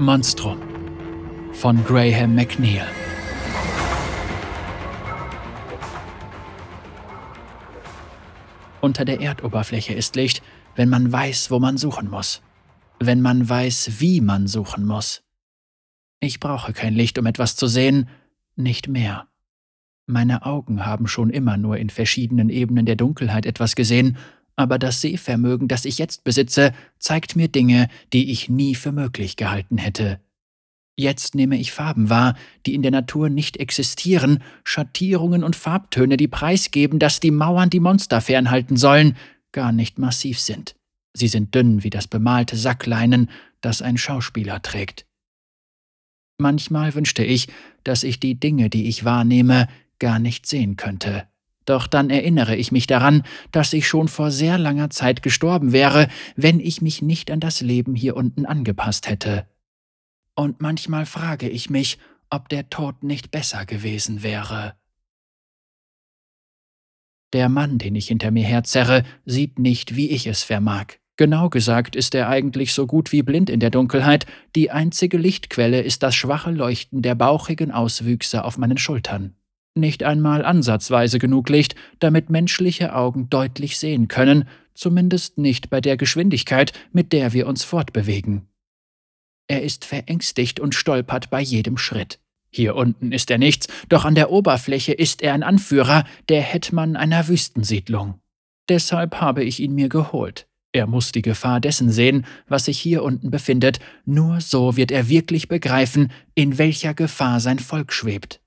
Monstrum von Graham McNeil. Unter der Erdoberfläche ist Licht, wenn man weiß, wo man suchen muss. Wenn man weiß, wie man suchen muss. Ich brauche kein Licht, um etwas zu sehen, nicht mehr. Meine Augen haben schon immer nur in verschiedenen Ebenen der Dunkelheit etwas gesehen, aber das Sehvermögen, das ich jetzt besitze, zeigt mir Dinge, die ich nie für möglich gehalten hätte. Jetzt nehme ich Farben wahr, die in der Natur nicht existieren, Schattierungen und Farbtöne, die preisgeben, dass die Mauern, die Monster fernhalten sollen, gar nicht massiv sind. Sie sind dünn wie das bemalte Sackleinen, das ein Schauspieler trägt. Manchmal wünschte ich, dass ich die Dinge, die ich wahrnehme, gar nicht sehen könnte. Doch dann erinnere ich mich daran, dass ich schon vor sehr langer Zeit gestorben wäre, wenn ich mich nicht an das Leben hier unten angepasst hätte. Und manchmal frage ich mich, ob der Tod nicht besser gewesen wäre. Der Mann, den ich hinter mir herzerre, sieht nicht, wie ich es vermag. Genau gesagt ist er eigentlich so gut wie blind in der Dunkelheit, die einzige Lichtquelle ist das schwache Leuchten der bauchigen Auswüchse auf meinen Schultern nicht einmal ansatzweise genug Licht, damit menschliche Augen deutlich sehen können, zumindest nicht bei der Geschwindigkeit, mit der wir uns fortbewegen. Er ist verängstigt und stolpert bei jedem Schritt. Hier unten ist er nichts, doch an der Oberfläche ist er ein Anführer, der Hetman einer Wüstensiedlung. Deshalb habe ich ihn mir geholt. Er muss die Gefahr dessen sehen, was sich hier unten befindet, nur so wird er wirklich begreifen, in welcher Gefahr sein Volk schwebt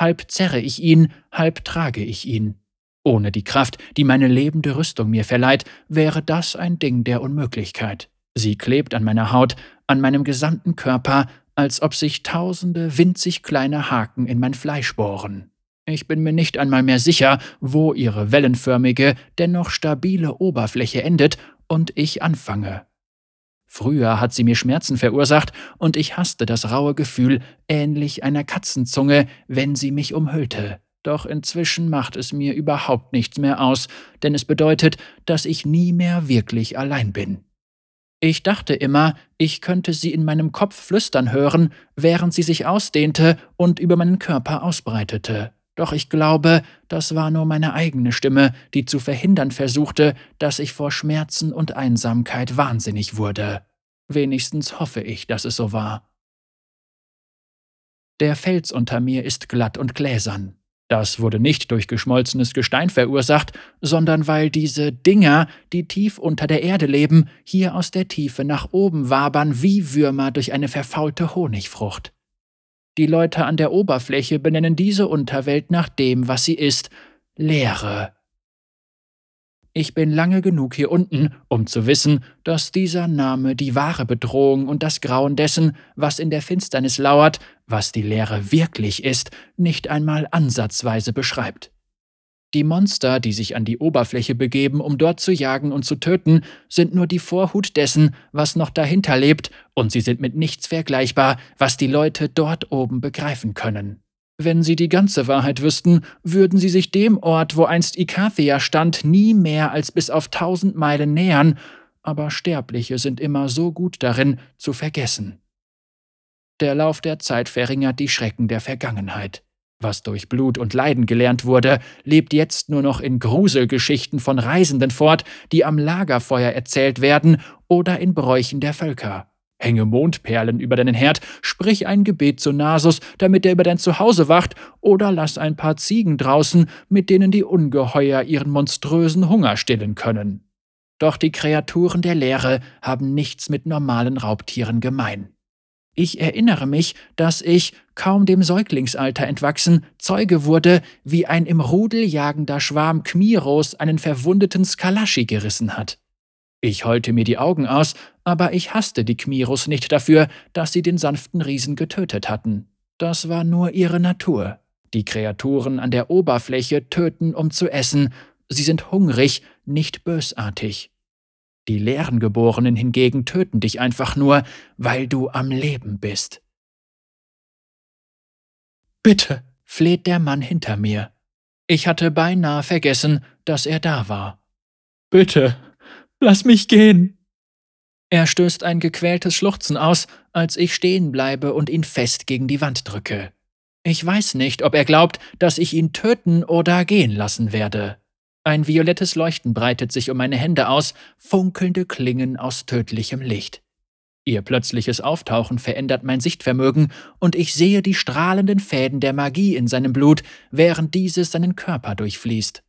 halb zerre ich ihn, halb trage ich ihn. Ohne die Kraft, die meine lebende Rüstung mir verleiht, wäre das ein Ding der Unmöglichkeit. Sie klebt an meiner Haut, an meinem gesamten Körper, als ob sich tausende winzig kleine Haken in mein Fleisch bohren. Ich bin mir nicht einmal mehr sicher, wo ihre wellenförmige, dennoch stabile Oberfläche endet und ich anfange. Früher hat sie mir Schmerzen verursacht, und ich hasste das raue Gefühl, ähnlich einer Katzenzunge, wenn sie mich umhüllte. Doch inzwischen macht es mir überhaupt nichts mehr aus, denn es bedeutet, dass ich nie mehr wirklich allein bin. Ich dachte immer, ich könnte sie in meinem Kopf flüstern hören, während sie sich ausdehnte und über meinen Körper ausbreitete. Doch ich glaube, das war nur meine eigene Stimme, die zu verhindern versuchte, dass ich vor Schmerzen und Einsamkeit wahnsinnig wurde. Wenigstens hoffe ich, dass es so war. Der Fels unter mir ist glatt und gläsern. Das wurde nicht durch geschmolzenes Gestein verursacht, sondern weil diese Dinger, die tief unter der Erde leben, hier aus der Tiefe nach oben wabern wie Würmer durch eine verfaulte Honigfrucht. Die Leute an der Oberfläche benennen diese Unterwelt nach dem, was sie ist Leere. Ich bin lange genug hier unten, um zu wissen, dass dieser Name die wahre Bedrohung und das Grauen dessen, was in der Finsternis lauert, was die Leere wirklich ist, nicht einmal ansatzweise beschreibt. Die Monster, die sich an die Oberfläche begeben, um dort zu jagen und zu töten, sind nur die Vorhut dessen, was noch dahinter lebt, und sie sind mit nichts vergleichbar, was die Leute dort oben begreifen können. Wenn sie die ganze Wahrheit wüssten, würden sie sich dem Ort, wo einst Ikathia stand, nie mehr als bis auf tausend Meilen nähern, aber Sterbliche sind immer so gut darin, zu vergessen. Der Lauf der Zeit verringert die Schrecken der Vergangenheit. Was durch Blut und Leiden gelernt wurde, lebt jetzt nur noch in Gruselgeschichten von Reisenden fort, die am Lagerfeuer erzählt werden oder in Bräuchen der Völker. Hänge Mondperlen über deinen Herd, sprich ein Gebet zu Nasus, damit er über dein Zuhause wacht, oder lass ein paar Ziegen draußen, mit denen die Ungeheuer ihren monströsen Hunger stillen können. Doch die Kreaturen der Leere haben nichts mit normalen Raubtieren gemein. Ich erinnere mich, dass ich, kaum dem Säuglingsalter entwachsen, Zeuge wurde, wie ein im Rudel jagender Schwarm Kmiros einen verwundeten Skalaschi gerissen hat. Ich heulte mir die Augen aus, aber ich hasste die Kmiros nicht dafür, dass sie den sanften Riesen getötet hatten. Das war nur ihre Natur. Die Kreaturen an der Oberfläche töten, um zu essen. Sie sind hungrig, nicht bösartig. Die leeren Geborenen hingegen töten dich einfach nur, weil du am Leben bist. Bitte, fleht der Mann hinter mir. Ich hatte beinahe vergessen, dass er da war. Bitte, lass mich gehen. Er stößt ein gequältes Schluchzen aus, als ich stehen bleibe und ihn fest gegen die Wand drücke. Ich weiß nicht, ob er glaubt, dass ich ihn töten oder gehen lassen werde. Ein violettes Leuchten breitet sich um meine Hände aus, funkelnde Klingen aus tödlichem Licht. Ihr plötzliches Auftauchen verändert mein Sichtvermögen, und ich sehe die strahlenden Fäden der Magie in seinem Blut, während dieses seinen Körper durchfließt.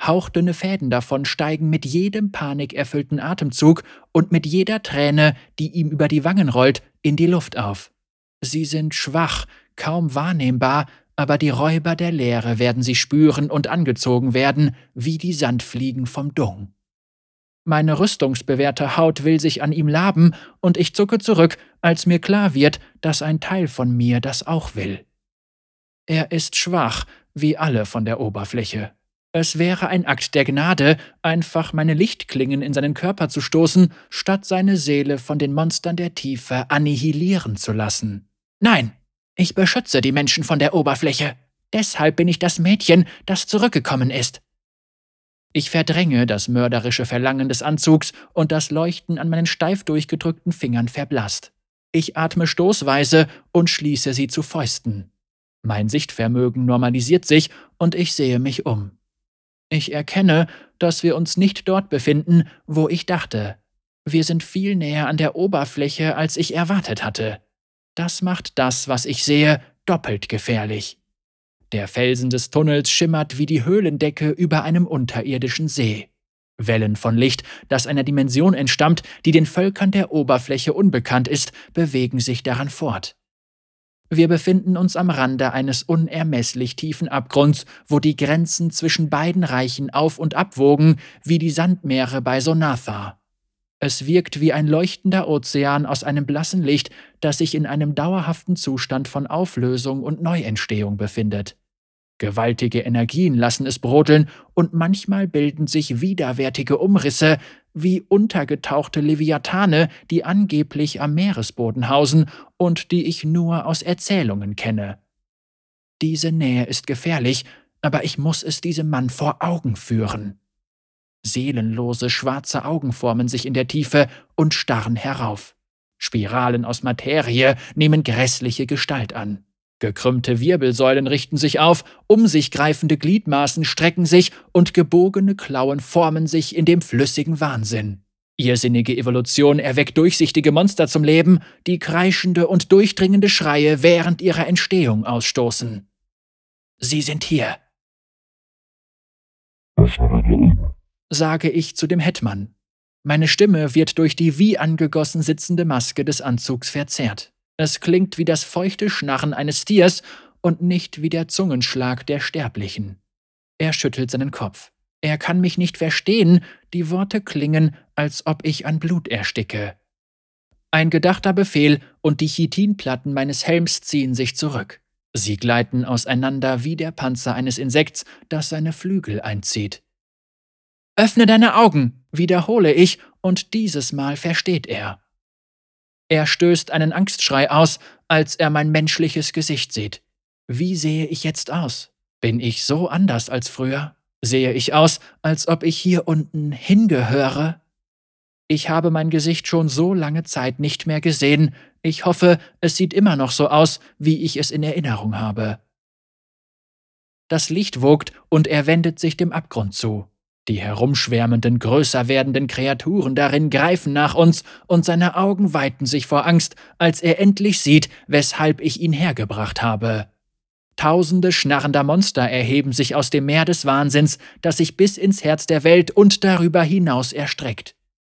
Hauchdünne Fäden davon steigen mit jedem panikerfüllten Atemzug und mit jeder Träne, die ihm über die Wangen rollt, in die Luft auf. Sie sind schwach, kaum wahrnehmbar, aber die Räuber der Leere werden sie spüren und angezogen werden, wie die Sandfliegen vom Dung. Meine rüstungsbewehrte Haut will sich an ihm laben, und ich zucke zurück, als mir klar wird, dass ein Teil von mir das auch will. Er ist schwach, wie alle von der Oberfläche. Es wäre ein Akt der Gnade, einfach meine Lichtklingen in seinen Körper zu stoßen, statt seine Seele von den Monstern der Tiefe annihilieren zu lassen. Nein, ich beschütze die Menschen von der Oberfläche. Deshalb bin ich das Mädchen, das zurückgekommen ist. Ich verdränge das mörderische Verlangen des Anzugs und das Leuchten an meinen steif durchgedrückten Fingern verblasst. Ich atme stoßweise und schließe sie zu Fäusten. Mein Sichtvermögen normalisiert sich und ich sehe mich um. Ich erkenne, dass wir uns nicht dort befinden, wo ich dachte. Wir sind viel näher an der Oberfläche, als ich erwartet hatte. Das macht das, was ich sehe, doppelt gefährlich. Der Felsen des Tunnels schimmert wie die Höhlendecke über einem unterirdischen See. Wellen von Licht, das einer Dimension entstammt, die den Völkern der Oberfläche unbekannt ist, bewegen sich daran fort. Wir befinden uns am Rande eines unermesslich tiefen Abgrunds, wo die Grenzen zwischen beiden Reichen auf und abwogen, wie die Sandmeere bei Sonatha. Es wirkt wie ein leuchtender Ozean aus einem blassen Licht, das sich in einem dauerhaften Zustand von Auflösung und Neuentstehung befindet. Gewaltige Energien lassen es brodeln, und manchmal bilden sich widerwärtige Umrisse, wie untergetauchte Leviathane, die angeblich am Meeresboden hausen und die ich nur aus Erzählungen kenne. Diese Nähe ist gefährlich, aber ich muss es diesem Mann vor Augen führen. Seelenlose schwarze Augen formen sich in der Tiefe und starren herauf. Spiralen aus Materie nehmen grässliche Gestalt an. Gekrümmte Wirbelsäulen richten sich auf, um sich greifende Gliedmaßen strecken sich und gebogene Klauen formen sich in dem flüssigen Wahnsinn. Irrsinnige Evolution erweckt durchsichtige Monster zum Leben, die kreischende und durchdringende Schreie während ihrer Entstehung ausstoßen. Sie sind hier sage ich zu dem Hetman. Meine Stimme wird durch die wie angegossen sitzende Maske des Anzugs verzerrt. Es klingt wie das feuchte Schnarren eines Stiers und nicht wie der Zungenschlag der Sterblichen. Er schüttelt seinen Kopf. Er kann mich nicht verstehen, die Worte klingen, als ob ich an Blut ersticke. Ein gedachter Befehl und die Chitinplatten meines Helms ziehen sich zurück. Sie gleiten auseinander wie der Panzer eines Insekts, das seine Flügel einzieht. Öffne deine Augen, wiederhole ich, und dieses Mal versteht er. Er stößt einen Angstschrei aus, als er mein menschliches Gesicht sieht. Wie sehe ich jetzt aus? Bin ich so anders als früher? Sehe ich aus, als ob ich hier unten hingehöre? Ich habe mein Gesicht schon so lange Zeit nicht mehr gesehen. Ich hoffe, es sieht immer noch so aus, wie ich es in Erinnerung habe. Das Licht wogt und er wendet sich dem Abgrund zu. Die herumschwärmenden, größer werdenden Kreaturen darin greifen nach uns, und seine Augen weiten sich vor Angst, als er endlich sieht, weshalb ich ihn hergebracht habe. Tausende schnarrender Monster erheben sich aus dem Meer des Wahnsinns, das sich bis ins Herz der Welt und darüber hinaus erstreckt.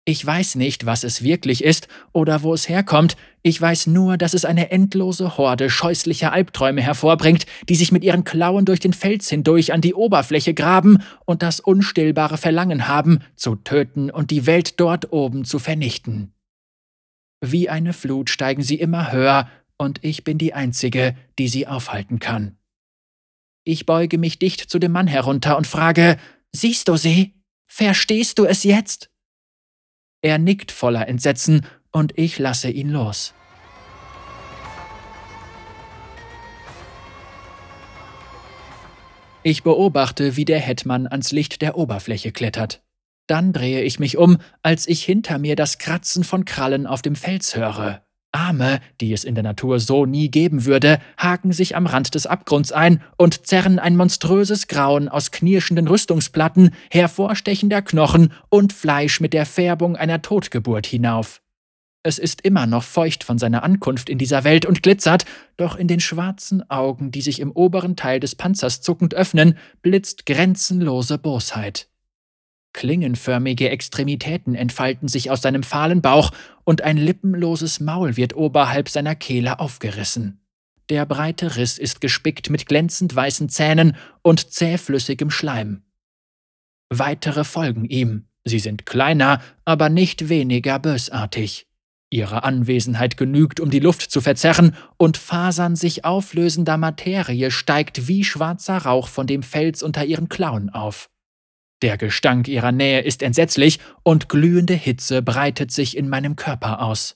Ich weiß nicht, was es wirklich ist oder wo es herkommt, ich weiß nur, dass es eine endlose Horde scheußlicher Albträume hervorbringt, die sich mit ihren Klauen durch den Fels hindurch an die Oberfläche graben und das unstillbare Verlangen haben, zu töten und die Welt dort oben zu vernichten. Wie eine Flut steigen sie immer höher, und ich bin die Einzige, die sie aufhalten kann. Ich beuge mich dicht zu dem Mann herunter und frage, Siehst du sie? Verstehst du es jetzt? Er nickt voller Entsetzen und ich lasse ihn los. Ich beobachte, wie der Hetman ans Licht der Oberfläche klettert. Dann drehe ich mich um, als ich hinter mir das Kratzen von Krallen auf dem Fels höre. Arme, die es in der Natur so nie geben würde, haken sich am Rand des Abgrunds ein und zerren ein monströses Grauen aus knirschenden Rüstungsplatten, hervorstechender Knochen und Fleisch mit der Färbung einer Totgeburt hinauf. Es ist immer noch feucht von seiner Ankunft in dieser Welt und glitzert, doch in den schwarzen Augen, die sich im oberen Teil des Panzers zuckend öffnen, blitzt grenzenlose Bosheit. Klingenförmige Extremitäten entfalten sich aus seinem fahlen Bauch und ein lippenloses Maul wird oberhalb seiner Kehle aufgerissen. Der breite Riss ist gespickt mit glänzend weißen Zähnen und zähflüssigem Schleim. Weitere folgen ihm. Sie sind kleiner, aber nicht weniger bösartig. Ihre Anwesenheit genügt, um die Luft zu verzerren, und Fasern sich auflösender Materie steigt wie schwarzer Rauch von dem Fels unter ihren Klauen auf. Der Gestank ihrer Nähe ist entsetzlich und glühende Hitze breitet sich in meinem Körper aus.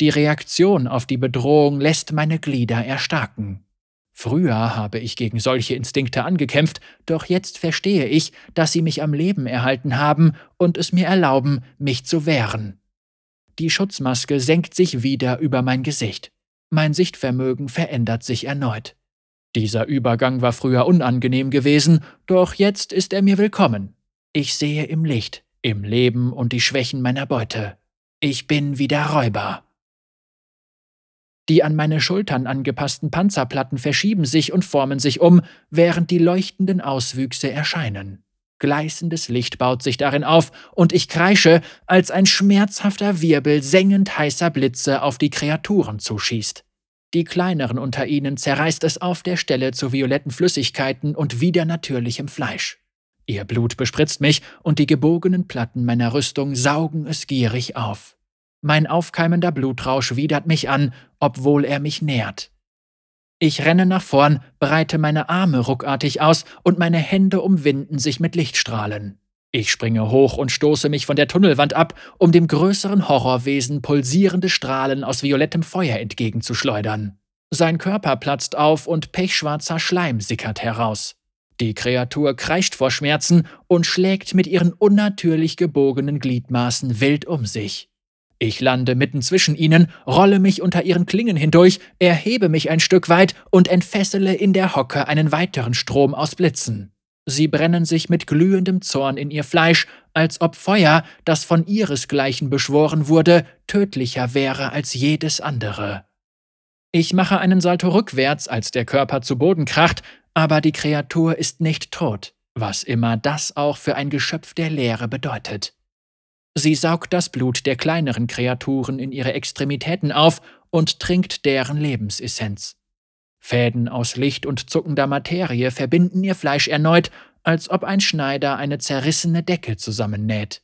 Die Reaktion auf die Bedrohung lässt meine Glieder erstarken. Früher habe ich gegen solche Instinkte angekämpft, doch jetzt verstehe ich, dass sie mich am Leben erhalten haben und es mir erlauben, mich zu wehren. Die Schutzmaske senkt sich wieder über mein Gesicht. Mein Sichtvermögen verändert sich erneut. Dieser Übergang war früher unangenehm gewesen, doch jetzt ist er mir willkommen. Ich sehe im Licht, im Leben und die Schwächen meiner Beute. Ich bin wie der Räuber. Die an meine Schultern angepassten Panzerplatten verschieben sich und formen sich um, während die leuchtenden Auswüchse erscheinen. Gleißendes Licht baut sich darin auf, und ich kreische, als ein schmerzhafter Wirbel sengend heißer Blitze auf die Kreaturen zuschießt. Die kleineren unter ihnen zerreißt es auf der Stelle zu violetten Flüssigkeiten und widernatürlichem Fleisch. Ihr Blut bespritzt mich und die gebogenen Platten meiner Rüstung saugen es gierig auf. Mein aufkeimender Blutrausch widert mich an, obwohl er mich nährt. Ich renne nach vorn, breite meine Arme ruckartig aus und meine Hände umwinden sich mit Lichtstrahlen. Ich springe hoch und stoße mich von der Tunnelwand ab, um dem größeren Horrorwesen pulsierende Strahlen aus violettem Feuer entgegenzuschleudern. Sein Körper platzt auf und pechschwarzer Schleim sickert heraus. Die Kreatur kreischt vor Schmerzen und schlägt mit ihren unnatürlich gebogenen Gliedmaßen wild um sich. Ich lande mitten zwischen ihnen, rolle mich unter ihren Klingen hindurch, erhebe mich ein Stück weit und entfessele in der Hocke einen weiteren Strom aus Blitzen. Sie brennen sich mit glühendem Zorn in ihr Fleisch, als ob Feuer, das von ihresgleichen beschworen wurde, tödlicher wäre als jedes andere. Ich mache einen Salto rückwärts, als der Körper zu Boden kracht, aber die Kreatur ist nicht tot, was immer das auch für ein Geschöpf der Leere bedeutet. Sie saugt das Blut der kleineren Kreaturen in ihre Extremitäten auf und trinkt deren Lebensessenz. Fäden aus Licht und zuckender Materie verbinden ihr Fleisch erneut, als ob ein Schneider eine zerrissene Decke zusammennäht.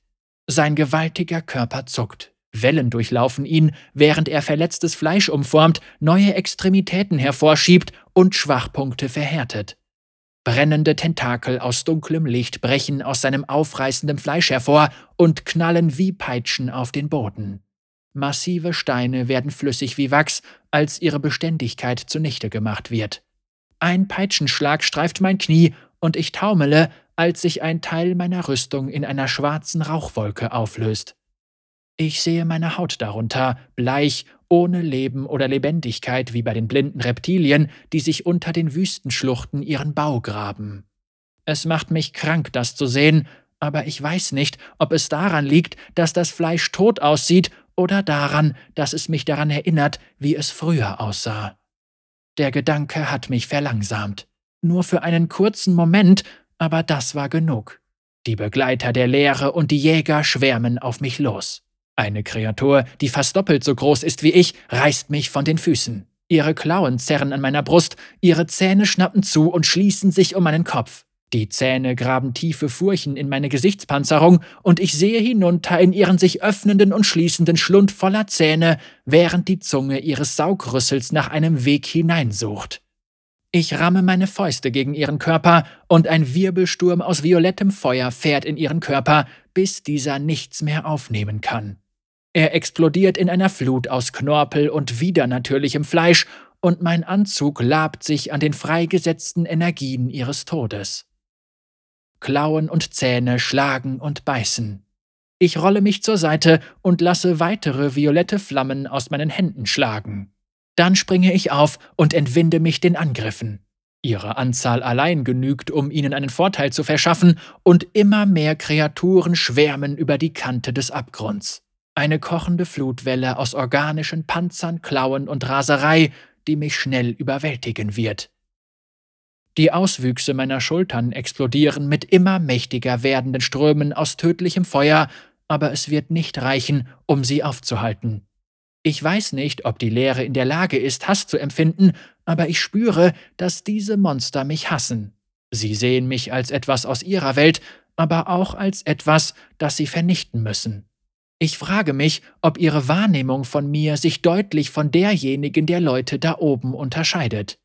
Sein gewaltiger Körper zuckt. Wellen durchlaufen ihn, während er verletztes Fleisch umformt, neue Extremitäten hervorschiebt und Schwachpunkte verhärtet. Brennende Tentakel aus dunklem Licht brechen aus seinem aufreißenden Fleisch hervor und knallen wie Peitschen auf den Boden. Massive Steine werden flüssig wie Wachs, als ihre Beständigkeit zunichte gemacht wird. Ein Peitschenschlag streift mein Knie und ich taumele, als sich ein Teil meiner Rüstung in einer schwarzen Rauchwolke auflöst. Ich sehe meine Haut darunter, bleich, ohne Leben oder Lebendigkeit wie bei den blinden Reptilien, die sich unter den Wüstenschluchten ihren Bau graben. Es macht mich krank, das zu sehen, aber ich weiß nicht, ob es daran liegt, dass das Fleisch tot aussieht oder daran, dass es mich daran erinnert, wie es früher aussah. Der Gedanke hat mich verlangsamt. Nur für einen kurzen Moment, aber das war genug. Die Begleiter der Leere und die Jäger schwärmen auf mich los. Eine Kreatur, die fast doppelt so groß ist wie ich, reißt mich von den Füßen. Ihre Klauen zerren an meiner Brust, ihre Zähne schnappen zu und schließen sich um meinen Kopf. Die Zähne graben tiefe Furchen in meine Gesichtspanzerung, und ich sehe hinunter in ihren sich öffnenden und schließenden Schlund voller Zähne, während die Zunge ihres Saugrüssels nach einem Weg hineinsucht. Ich ramme meine Fäuste gegen ihren Körper, und ein Wirbelsturm aus violettem Feuer fährt in ihren Körper, bis dieser nichts mehr aufnehmen kann. Er explodiert in einer Flut aus Knorpel und widernatürlichem Fleisch, und mein Anzug labt sich an den freigesetzten Energien ihres Todes. Klauen und Zähne schlagen und beißen. Ich rolle mich zur Seite und lasse weitere violette Flammen aus meinen Händen schlagen. Dann springe ich auf und entwinde mich den Angriffen. Ihre Anzahl allein genügt, um ihnen einen Vorteil zu verschaffen, und immer mehr Kreaturen schwärmen über die Kante des Abgrunds. Eine kochende Flutwelle aus organischen Panzern, Klauen und Raserei, die mich schnell überwältigen wird. Die Auswüchse meiner Schultern explodieren mit immer mächtiger werdenden Strömen aus tödlichem Feuer, aber es wird nicht reichen, um sie aufzuhalten. Ich weiß nicht, ob die Leere in der Lage ist, Hass zu empfinden, aber ich spüre, dass diese Monster mich hassen. Sie sehen mich als etwas aus ihrer Welt, aber auch als etwas, das sie vernichten müssen. Ich frage mich, ob ihre Wahrnehmung von mir sich deutlich von derjenigen der Leute da oben unterscheidet.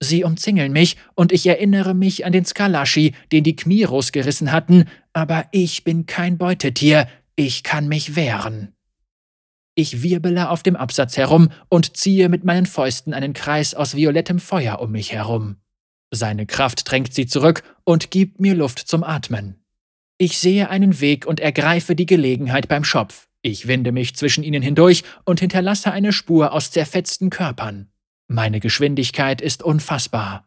Sie umzingeln mich, und ich erinnere mich an den Skalaschi, den die Kmiros gerissen hatten, aber ich bin kein Beutetier, ich kann mich wehren. Ich wirbele auf dem Absatz herum und ziehe mit meinen Fäusten einen Kreis aus violettem Feuer um mich herum. Seine Kraft drängt sie zurück und gibt mir Luft zum Atmen. Ich sehe einen Weg und ergreife die Gelegenheit beim Schopf. Ich winde mich zwischen ihnen hindurch und hinterlasse eine Spur aus zerfetzten Körpern. Meine Geschwindigkeit ist unfassbar.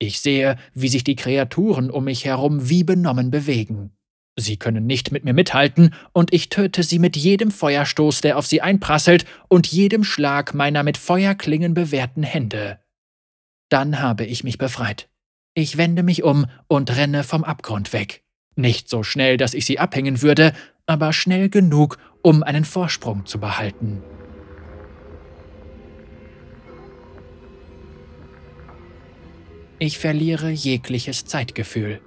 Ich sehe, wie sich die Kreaturen um mich herum wie benommen bewegen. Sie können nicht mit mir mithalten, und ich töte sie mit jedem Feuerstoß, der auf sie einprasselt, und jedem Schlag meiner mit Feuerklingen bewehrten Hände. Dann habe ich mich befreit. Ich wende mich um und renne vom Abgrund weg. Nicht so schnell, dass ich sie abhängen würde, aber schnell genug, um einen Vorsprung zu behalten. Ich verliere jegliches Zeitgefühl.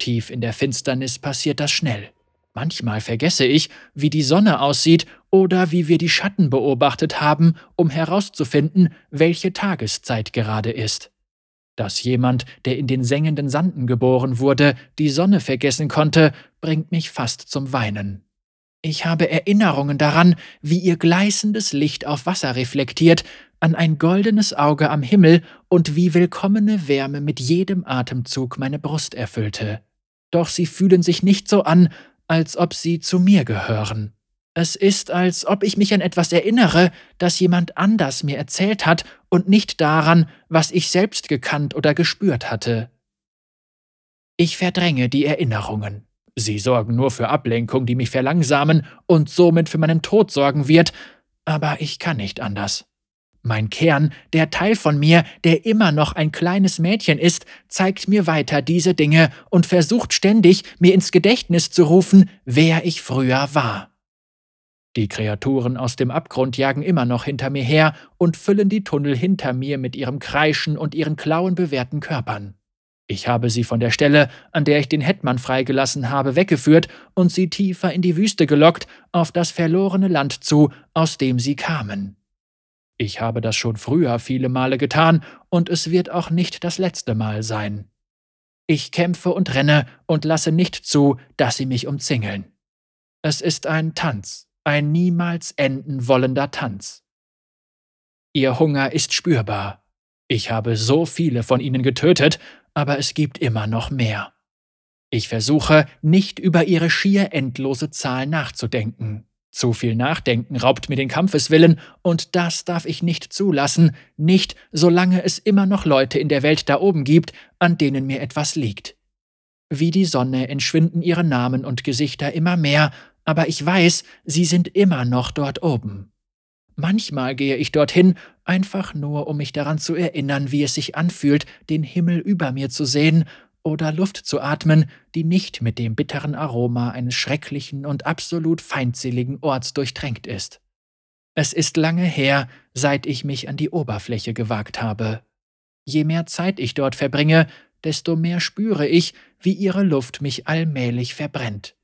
Tief in der Finsternis passiert das schnell. Manchmal vergesse ich, wie die Sonne aussieht oder wie wir die Schatten beobachtet haben, um herauszufinden, welche Tageszeit gerade ist. Dass jemand, der in den sengenden Sanden geboren wurde, die Sonne vergessen konnte, bringt mich fast zum Weinen. Ich habe Erinnerungen daran, wie ihr gleißendes Licht auf Wasser reflektiert, an ein goldenes Auge am Himmel und wie willkommene Wärme mit jedem Atemzug meine Brust erfüllte. Doch sie fühlen sich nicht so an, als ob sie zu mir gehören. Es ist, als ob ich mich an etwas erinnere, das jemand anders mir erzählt hat und nicht daran, was ich selbst gekannt oder gespürt hatte. Ich verdränge die Erinnerungen. Sie sorgen nur für Ablenkung, die mich verlangsamen und somit für meinen Tod sorgen wird, aber ich kann nicht anders. Mein Kern, der Teil von mir, der immer noch ein kleines Mädchen ist, zeigt mir weiter diese Dinge und versucht ständig, mir ins Gedächtnis zu rufen, wer ich früher war. Die Kreaturen aus dem Abgrund jagen immer noch hinter mir her und füllen die Tunnel hinter mir mit ihrem Kreischen und ihren klauenbewehrten Körpern. Ich habe sie von der Stelle, an der ich den Hetman freigelassen habe, weggeführt und sie tiefer in die Wüste gelockt, auf das verlorene Land zu, aus dem sie kamen. Ich habe das schon früher viele Male getan, und es wird auch nicht das letzte Mal sein. Ich kämpfe und renne und lasse nicht zu, dass sie mich umzingeln. Es ist ein Tanz, ein niemals enden wollender Tanz. Ihr Hunger ist spürbar. Ich habe so viele von ihnen getötet, aber es gibt immer noch mehr. Ich versuche, nicht über ihre schier endlose Zahl nachzudenken. Zu viel Nachdenken raubt mir den Kampfeswillen, und das darf ich nicht zulassen, nicht solange es immer noch Leute in der Welt da oben gibt, an denen mir etwas liegt. Wie die Sonne entschwinden ihre Namen und Gesichter immer mehr, aber ich weiß, sie sind immer noch dort oben. Manchmal gehe ich dorthin, einfach nur, um mich daran zu erinnern, wie es sich anfühlt, den Himmel über mir zu sehen oder Luft zu atmen, die nicht mit dem bitteren Aroma eines schrecklichen und absolut feindseligen Orts durchtränkt ist. Es ist lange her, seit ich mich an die Oberfläche gewagt habe. Je mehr Zeit ich dort verbringe, desto mehr spüre ich, wie ihre Luft mich allmählich verbrennt.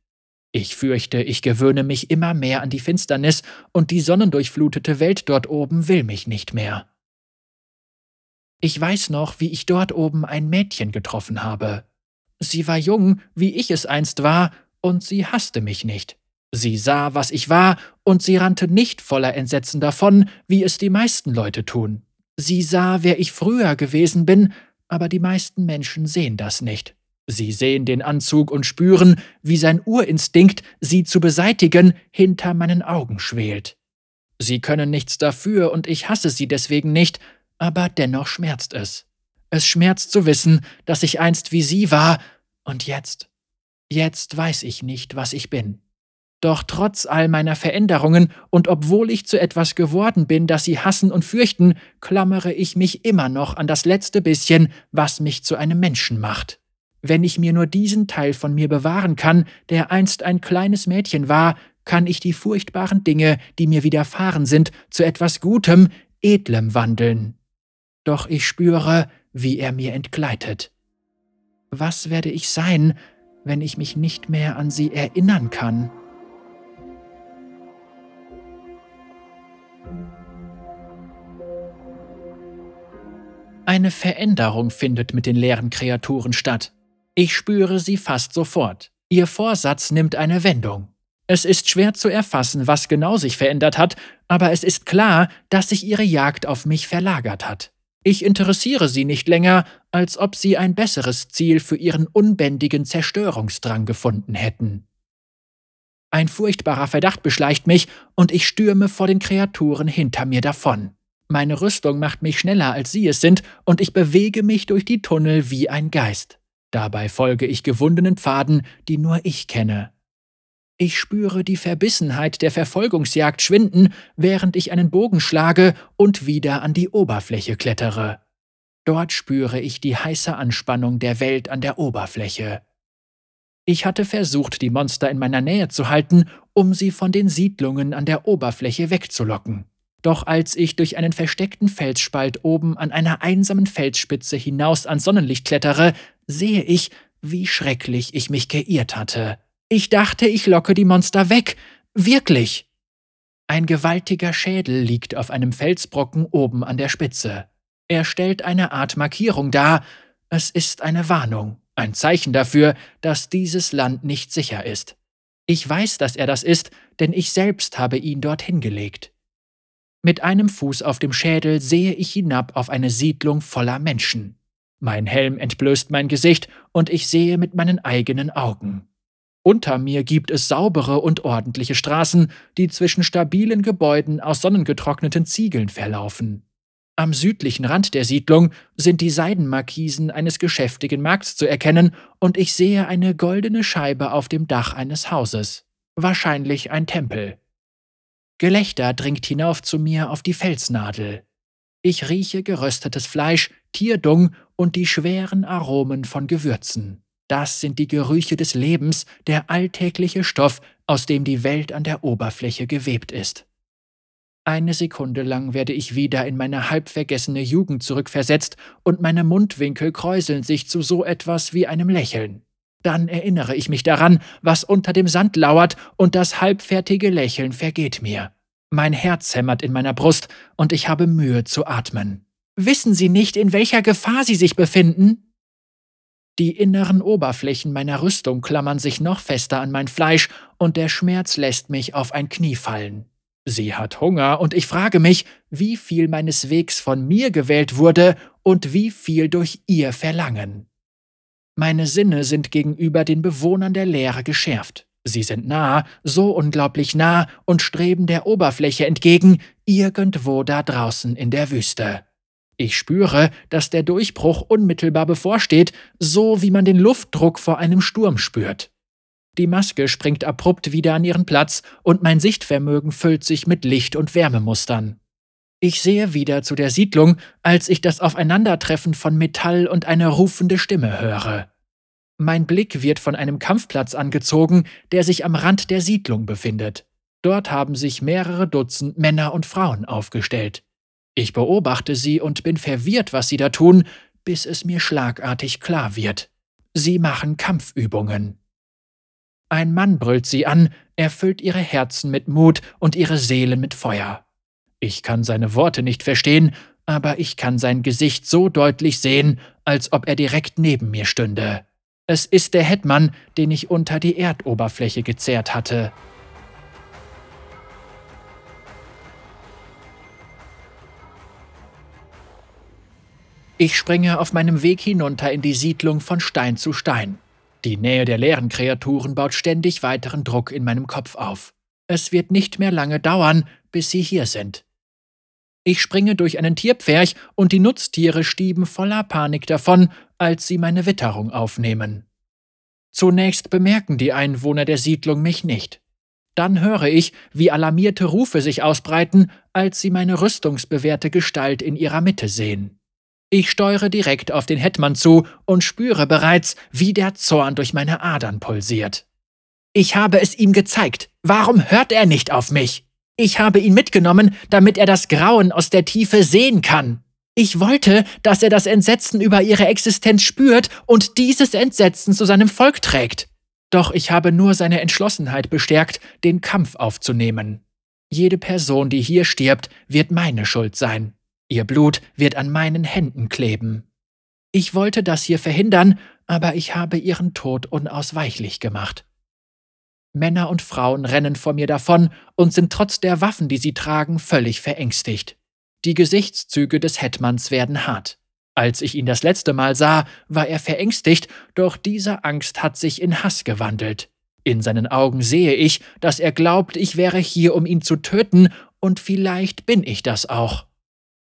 Ich fürchte, ich gewöhne mich immer mehr an die Finsternis, und die sonnendurchflutete Welt dort oben will mich nicht mehr. Ich weiß noch, wie ich dort oben ein Mädchen getroffen habe. Sie war jung, wie ich es einst war, und sie hasste mich nicht. Sie sah, was ich war, und sie rannte nicht voller Entsetzen davon, wie es die meisten Leute tun. Sie sah, wer ich früher gewesen bin, aber die meisten Menschen sehen das nicht. Sie sehen den Anzug und spüren, wie sein Urinstinkt, sie zu beseitigen, hinter meinen Augen schwelt. Sie können nichts dafür und ich hasse sie deswegen nicht, aber dennoch schmerzt es. Es schmerzt zu wissen, dass ich einst wie sie war und jetzt. Jetzt weiß ich nicht, was ich bin. Doch trotz all meiner Veränderungen und obwohl ich zu etwas geworden bin, das sie hassen und fürchten, klammere ich mich immer noch an das letzte bisschen, was mich zu einem Menschen macht. Wenn ich mir nur diesen Teil von mir bewahren kann, der einst ein kleines Mädchen war, kann ich die furchtbaren Dinge, die mir widerfahren sind, zu etwas Gutem, Edlem wandeln. Doch ich spüre, wie er mir entgleitet. Was werde ich sein, wenn ich mich nicht mehr an sie erinnern kann? Eine Veränderung findet mit den leeren Kreaturen statt. Ich spüre sie fast sofort. Ihr Vorsatz nimmt eine Wendung. Es ist schwer zu erfassen, was genau sich verändert hat, aber es ist klar, dass sich ihre Jagd auf mich verlagert hat. Ich interessiere sie nicht länger, als ob sie ein besseres Ziel für ihren unbändigen Zerstörungsdrang gefunden hätten. Ein furchtbarer Verdacht beschleicht mich, und ich stürme vor den Kreaturen hinter mir davon. Meine Rüstung macht mich schneller, als sie es sind, und ich bewege mich durch die Tunnel wie ein Geist. Dabei folge ich gewundenen Pfaden, die nur ich kenne. Ich spüre die Verbissenheit der Verfolgungsjagd schwinden, während ich einen Bogen schlage und wieder an die Oberfläche klettere. Dort spüre ich die heiße Anspannung der Welt an der Oberfläche. Ich hatte versucht, die Monster in meiner Nähe zu halten, um sie von den Siedlungen an der Oberfläche wegzulocken. Doch als ich durch einen versteckten Felsspalt oben an einer einsamen Felsspitze hinaus ans Sonnenlicht klettere, sehe ich, wie schrecklich ich mich geirrt hatte. Ich dachte, ich locke die Monster weg. Wirklich. Ein gewaltiger Schädel liegt auf einem Felsbrocken oben an der Spitze. Er stellt eine Art Markierung dar. Es ist eine Warnung, ein Zeichen dafür, dass dieses Land nicht sicher ist. Ich weiß, dass er das ist, denn ich selbst habe ihn dorthin gelegt. Mit einem Fuß auf dem Schädel sehe ich hinab auf eine Siedlung voller Menschen. Mein Helm entblößt mein Gesicht und ich sehe mit meinen eigenen Augen. Unter mir gibt es saubere und ordentliche Straßen, die zwischen stabilen Gebäuden aus sonnengetrockneten Ziegeln verlaufen. Am südlichen Rand der Siedlung sind die Seidenmarkisen eines geschäftigen Markts zu erkennen, und ich sehe eine goldene Scheibe auf dem Dach eines Hauses. Wahrscheinlich ein Tempel. Gelächter dringt hinauf zu mir auf die Felsnadel. Ich rieche geröstetes Fleisch, Tierdung und die schweren Aromen von Gewürzen. Das sind die Gerüche des Lebens, der alltägliche Stoff, aus dem die Welt an der Oberfläche gewebt ist. Eine Sekunde lang werde ich wieder in meine halbvergessene Jugend zurückversetzt und meine Mundwinkel kräuseln sich zu so etwas wie einem Lächeln. Dann erinnere ich mich daran, was unter dem Sand lauert, und das halbfertige Lächeln vergeht mir. Mein Herz hämmert in meiner Brust, und ich habe Mühe zu atmen. Wissen Sie nicht, in welcher Gefahr Sie sich befinden? Die inneren Oberflächen meiner Rüstung klammern sich noch fester an mein Fleisch, und der Schmerz lässt mich auf ein Knie fallen. Sie hat Hunger, und ich frage mich, wie viel meines Wegs von mir gewählt wurde und wie viel durch ihr Verlangen. Meine Sinne sind gegenüber den Bewohnern der Leere geschärft. Sie sind nah, so unglaublich nah und streben der Oberfläche entgegen, irgendwo da draußen in der Wüste. Ich spüre, dass der Durchbruch unmittelbar bevorsteht, so wie man den Luftdruck vor einem Sturm spürt. Die Maske springt abrupt wieder an ihren Platz und mein Sichtvermögen füllt sich mit Licht- und Wärmemustern. Ich sehe wieder zu der Siedlung, als ich das Aufeinandertreffen von Metall und eine rufende Stimme höre. Mein Blick wird von einem Kampfplatz angezogen, der sich am Rand der Siedlung befindet. Dort haben sich mehrere Dutzend Männer und Frauen aufgestellt. Ich beobachte sie und bin verwirrt, was sie da tun, bis es mir schlagartig klar wird. Sie machen Kampfübungen. Ein Mann brüllt sie an, erfüllt ihre Herzen mit Mut und ihre Seelen mit Feuer. Ich kann seine Worte nicht verstehen, aber ich kann sein Gesicht so deutlich sehen, als ob er direkt neben mir stünde. Es ist der Hetman, den ich unter die Erdoberfläche gezerrt hatte. Ich springe auf meinem Weg hinunter in die Siedlung von Stein zu Stein. Die Nähe der leeren Kreaturen baut ständig weiteren Druck in meinem Kopf auf. Es wird nicht mehr lange dauern, bis sie hier sind. Ich springe durch einen Tierpferch und die Nutztiere stieben voller Panik davon, als sie meine Witterung aufnehmen. Zunächst bemerken die Einwohner der Siedlung mich nicht. Dann höre ich, wie alarmierte Rufe sich ausbreiten, als sie meine rüstungsbewehrte Gestalt in ihrer Mitte sehen. Ich steuere direkt auf den Hetman zu und spüre bereits, wie der Zorn durch meine Adern pulsiert. Ich habe es ihm gezeigt. Warum hört er nicht auf mich? Ich habe ihn mitgenommen, damit er das Grauen aus der Tiefe sehen kann. Ich wollte, dass er das Entsetzen über ihre Existenz spürt und dieses Entsetzen zu seinem Volk trägt. Doch ich habe nur seine Entschlossenheit bestärkt, den Kampf aufzunehmen. Jede Person, die hier stirbt, wird meine Schuld sein. Ihr Blut wird an meinen Händen kleben. Ich wollte das hier verhindern, aber ich habe ihren Tod unausweichlich gemacht. Männer und Frauen rennen vor mir davon und sind trotz der Waffen, die sie tragen, völlig verängstigt. Die Gesichtszüge des Hetmans werden hart. Als ich ihn das letzte Mal sah, war er verängstigt, doch diese Angst hat sich in Hass gewandelt. In seinen Augen sehe ich, dass er glaubt, ich wäre hier, um ihn zu töten, und vielleicht bin ich das auch.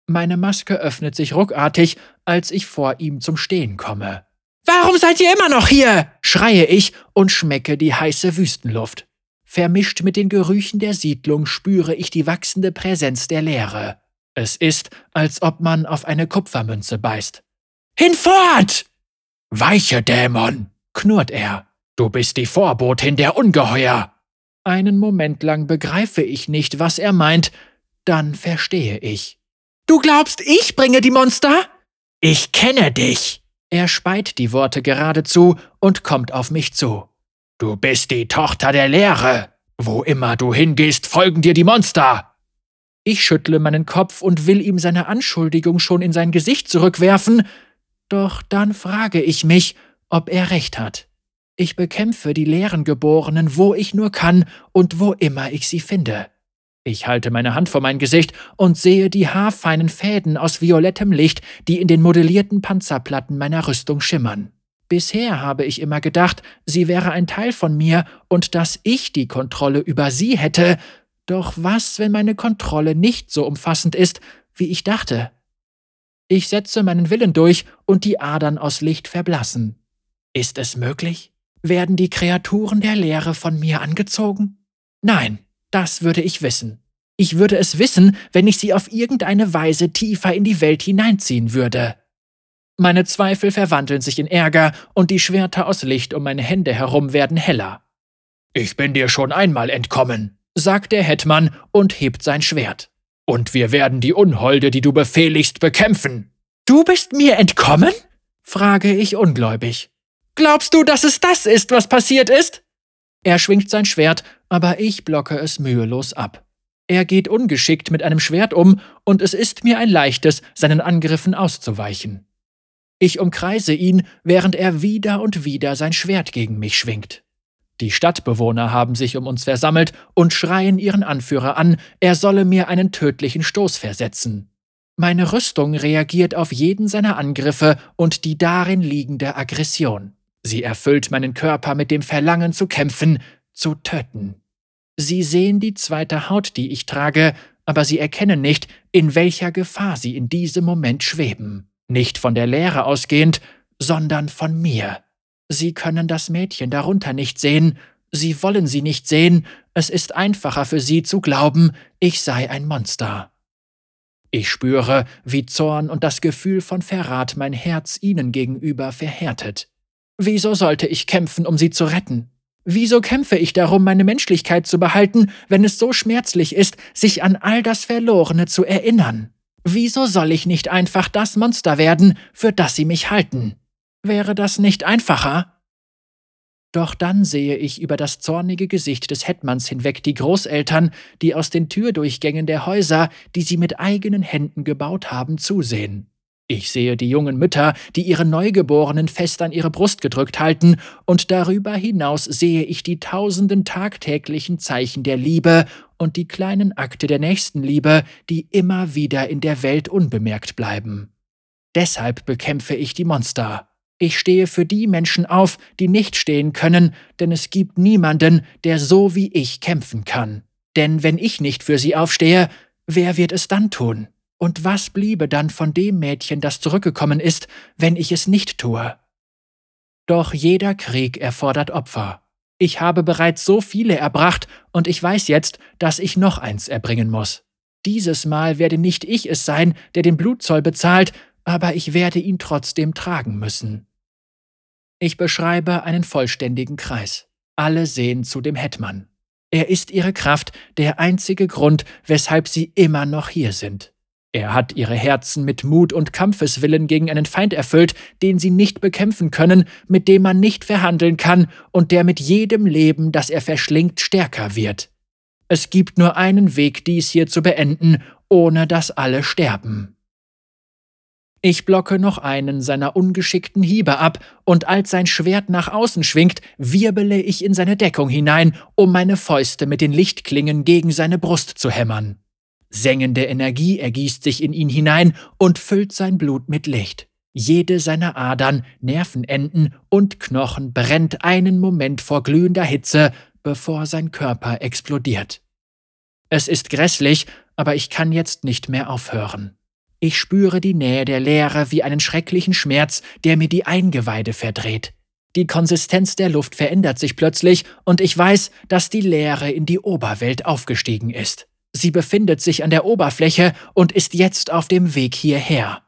Meine Maske öffnet sich ruckartig, als ich vor ihm zum Stehen komme. Warum seid ihr immer noch hier? schreie ich und schmecke die heiße Wüstenluft. Vermischt mit den Gerüchen der Siedlung spüre ich die wachsende Präsenz der Leere. Es ist, als ob man auf eine Kupfermünze beißt. Hinfort! Weiche Dämon, knurrt er. Du bist die Vorbotin der Ungeheuer. Einen Moment lang begreife ich nicht, was er meint, dann verstehe ich. Du glaubst, ich bringe die Monster? Ich kenne dich. Er speit die Worte geradezu und kommt auf mich zu. Du bist die Tochter der Leere. Wo immer du hingehst, folgen dir die Monster. Ich schüttle meinen Kopf und will ihm seine Anschuldigung schon in sein Gesicht zurückwerfen, doch dann frage ich mich, ob er recht hat. Ich bekämpfe die leeren Geborenen, wo ich nur kann und wo immer ich sie finde. Ich halte meine Hand vor mein Gesicht und sehe die haarfeinen Fäden aus violettem Licht, die in den modellierten Panzerplatten meiner Rüstung schimmern. Bisher habe ich immer gedacht, sie wäre ein Teil von mir und dass ich die Kontrolle über sie hätte, doch was, wenn meine Kontrolle nicht so umfassend ist, wie ich dachte? Ich setze meinen Willen durch und die Adern aus Licht verblassen. Ist es möglich? Werden die Kreaturen der Leere von mir angezogen? Nein, das würde ich wissen. Ich würde es wissen, wenn ich sie auf irgendeine Weise tiefer in die Welt hineinziehen würde. Meine Zweifel verwandeln sich in Ärger und die Schwerter aus Licht um meine Hände herum werden heller. Ich bin dir schon einmal entkommen, sagt der Hetman und hebt sein Schwert. Und wir werden die Unholde, die du befehligst, bekämpfen. Du bist mir entkommen? frage ich ungläubig. Glaubst du, dass es das ist, was passiert ist? Er schwingt sein Schwert, aber ich blocke es mühelos ab. Er geht ungeschickt mit einem Schwert um, und es ist mir ein leichtes, seinen Angriffen auszuweichen. Ich umkreise ihn, während er wieder und wieder sein Schwert gegen mich schwingt. Die Stadtbewohner haben sich um uns versammelt und schreien ihren Anführer an, er solle mir einen tödlichen Stoß versetzen. Meine Rüstung reagiert auf jeden seiner Angriffe und die darin liegende Aggression. Sie erfüllt meinen Körper mit dem Verlangen zu kämpfen, zu töten. Sie sehen die zweite Haut, die ich trage, aber sie erkennen nicht, in welcher Gefahr sie in diesem Moment schweben. Nicht von der Leere ausgehend, sondern von mir. Sie können das Mädchen darunter nicht sehen, Sie wollen sie nicht sehen, es ist einfacher für Sie zu glauben, ich sei ein Monster. Ich spüre, wie Zorn und das Gefühl von Verrat mein Herz Ihnen gegenüber verhärtet. Wieso sollte ich kämpfen, um Sie zu retten? Wieso kämpfe ich darum, meine Menschlichkeit zu behalten, wenn es so schmerzlich ist, sich an all das Verlorene zu erinnern? Wieso soll ich nicht einfach das Monster werden, für das Sie mich halten? Wäre das nicht einfacher? Doch dann sehe ich über das zornige Gesicht des Hetmans hinweg die Großeltern, die aus den Türdurchgängen der Häuser, die sie mit eigenen Händen gebaut haben, zusehen. Ich sehe die jungen Mütter, die ihre Neugeborenen fest an ihre Brust gedrückt halten, und darüber hinaus sehe ich die tausenden tagtäglichen Zeichen der Liebe und die kleinen Akte der Nächstenliebe, die immer wieder in der Welt unbemerkt bleiben. Deshalb bekämpfe ich die Monster. Ich stehe für die Menschen auf, die nicht stehen können, denn es gibt niemanden, der so wie ich kämpfen kann. Denn wenn ich nicht für sie aufstehe, wer wird es dann tun? Und was bliebe dann von dem Mädchen, das zurückgekommen ist, wenn ich es nicht tue? Doch jeder Krieg erfordert Opfer. Ich habe bereits so viele erbracht, und ich weiß jetzt, dass ich noch eins erbringen muss. Dieses Mal werde nicht ich es sein, der den Blutzoll bezahlt, aber ich werde ihn trotzdem tragen müssen. Ich beschreibe einen vollständigen Kreis. Alle sehen zu dem Hetman. Er ist ihre Kraft, der einzige Grund, weshalb sie immer noch hier sind. Er hat ihre Herzen mit Mut und Kampfeswillen gegen einen Feind erfüllt, den sie nicht bekämpfen können, mit dem man nicht verhandeln kann und der mit jedem Leben, das er verschlingt, stärker wird. Es gibt nur einen Weg, dies hier zu beenden, ohne dass alle sterben. Ich blocke noch einen seiner ungeschickten Hiebe ab, und als sein Schwert nach außen schwingt, wirbele ich in seine Deckung hinein, um meine Fäuste mit den Lichtklingen gegen seine Brust zu hämmern. Sengende Energie ergießt sich in ihn hinein und füllt sein Blut mit Licht. Jede seiner Adern, Nervenenden und Knochen brennt einen Moment vor glühender Hitze, bevor sein Körper explodiert. Es ist grässlich, aber ich kann jetzt nicht mehr aufhören. Ich spüre die Nähe der Leere wie einen schrecklichen Schmerz, der mir die Eingeweide verdreht. Die Konsistenz der Luft verändert sich plötzlich, und ich weiß, dass die Leere in die Oberwelt aufgestiegen ist. Sie befindet sich an der Oberfläche und ist jetzt auf dem Weg hierher.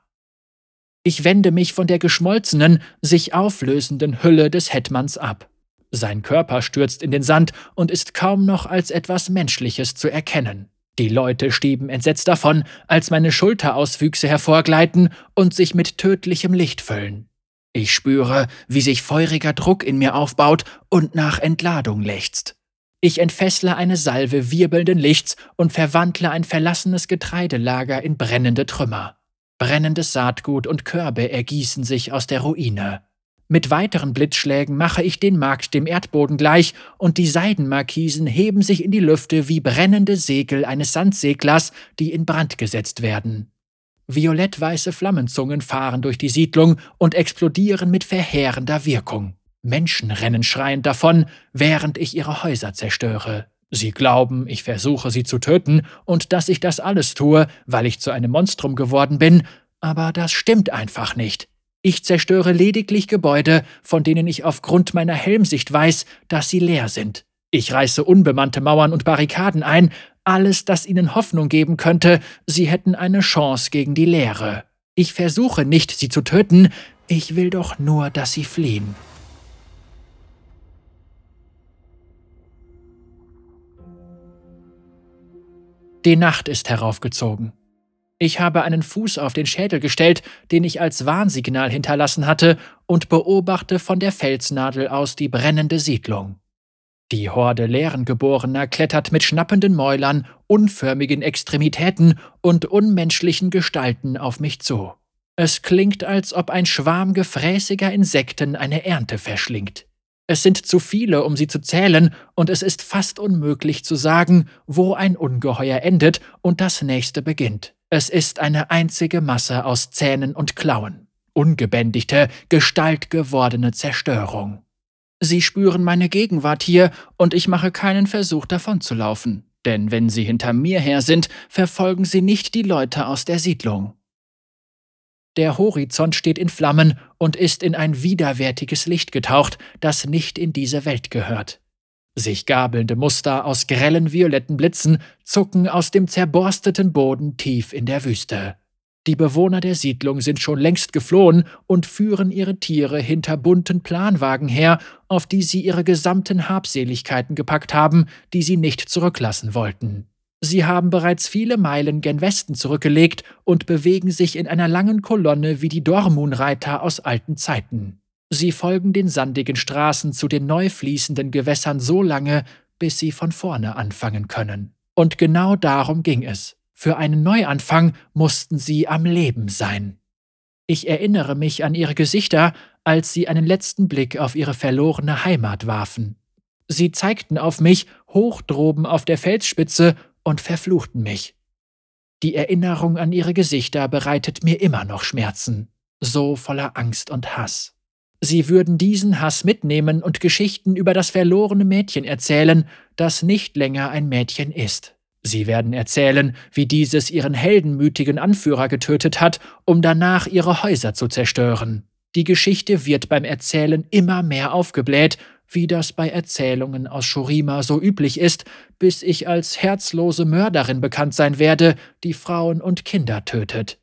Ich wende mich von der geschmolzenen, sich auflösenden Hülle des Hetmans ab. Sein Körper stürzt in den Sand und ist kaum noch als etwas Menschliches zu erkennen. Die Leute stieben entsetzt davon, als meine Schulterauswüchse hervorgleiten und sich mit tödlichem Licht füllen. Ich spüre, wie sich feuriger Druck in mir aufbaut und nach Entladung lechzt. Ich entfessle eine Salve wirbelnden Lichts und verwandle ein verlassenes Getreidelager in brennende Trümmer. Brennendes Saatgut und Körbe ergießen sich aus der Ruine. Mit weiteren Blitzschlägen mache ich den Markt dem Erdboden gleich, und die Seidenmarkisen heben sich in die Lüfte wie brennende Segel eines Sandseglers, die in Brand gesetzt werden. Violettweiße Flammenzungen fahren durch die Siedlung und explodieren mit verheerender Wirkung. Menschen rennen schreiend davon, während ich ihre Häuser zerstöre. Sie glauben, ich versuche sie zu töten und dass ich das alles tue, weil ich zu einem Monstrum geworden bin, aber das stimmt einfach nicht. Ich zerstöre lediglich Gebäude, von denen ich aufgrund meiner Helmsicht weiß, dass sie leer sind. Ich reiße unbemannte Mauern und Barrikaden ein, alles, das ihnen Hoffnung geben könnte, sie hätten eine Chance gegen die Leere. Ich versuche nicht, sie zu töten, ich will doch nur, dass sie fliehen. Die Nacht ist heraufgezogen. Ich habe einen Fuß auf den Schädel gestellt, den ich als Warnsignal hinterlassen hatte, und beobachte von der Felsnadel aus die brennende Siedlung. Die Horde Lehrengeborener klettert mit schnappenden Mäulern, unförmigen Extremitäten und unmenschlichen Gestalten auf mich zu. Es klingt, als ob ein Schwarm gefräßiger Insekten eine Ernte verschlingt. Es sind zu viele, um sie zu zählen, und es ist fast unmöglich zu sagen, wo ein Ungeheuer endet und das nächste beginnt. Es ist eine einzige Masse aus Zähnen und Klauen, ungebändigte, gestaltgewordene Zerstörung. Sie spüren meine Gegenwart hier, und ich mache keinen Versuch davonzulaufen, denn wenn sie hinter mir her sind, verfolgen sie nicht die Leute aus der Siedlung. Der Horizont steht in Flammen und ist in ein widerwärtiges Licht getaucht, das nicht in diese Welt gehört. Sich gabelnde Muster aus grellen violetten Blitzen zucken aus dem zerborsteten Boden tief in der Wüste. Die Bewohner der Siedlung sind schon längst geflohen und führen ihre Tiere hinter bunten Planwagen her, auf die sie ihre gesamten Habseligkeiten gepackt haben, die sie nicht zurücklassen wollten. Sie haben bereits viele Meilen gen Westen zurückgelegt und bewegen sich in einer langen Kolonne wie die Dormunreiter aus alten Zeiten. Sie folgen den sandigen Straßen zu den neu fließenden Gewässern so lange, bis sie von vorne anfangen können. Und genau darum ging es. Für einen Neuanfang mussten sie am Leben sein. Ich erinnere mich an ihre Gesichter, als sie einen letzten Blick auf ihre verlorene Heimat warfen. Sie zeigten auf mich hoch droben auf der Felsspitze und verfluchten mich. Die Erinnerung an ihre Gesichter bereitet mir immer noch Schmerzen. so voller Angst und Hass. Sie würden diesen Hass mitnehmen und Geschichten über das verlorene Mädchen erzählen, das nicht länger ein Mädchen ist. Sie werden erzählen, wie dieses ihren heldenmütigen Anführer getötet hat, um danach ihre Häuser zu zerstören. Die Geschichte wird beim Erzählen immer mehr aufgebläht, wie das bei Erzählungen aus Shurima so üblich ist, bis ich als herzlose Mörderin bekannt sein werde, die Frauen und Kinder tötet.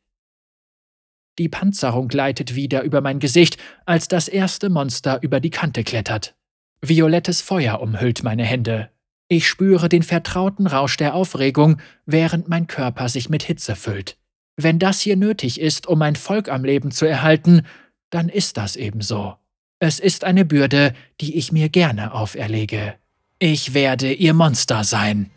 Die Panzerung gleitet wieder über mein Gesicht, als das erste Monster über die Kante klettert. Violettes Feuer umhüllt meine Hände. Ich spüre den vertrauten Rausch der Aufregung, während mein Körper sich mit Hitze füllt. Wenn das hier nötig ist, um mein Volk am Leben zu erhalten, dann ist das ebenso. Es ist eine Bürde, die ich mir gerne auferlege. Ich werde ihr Monster sein.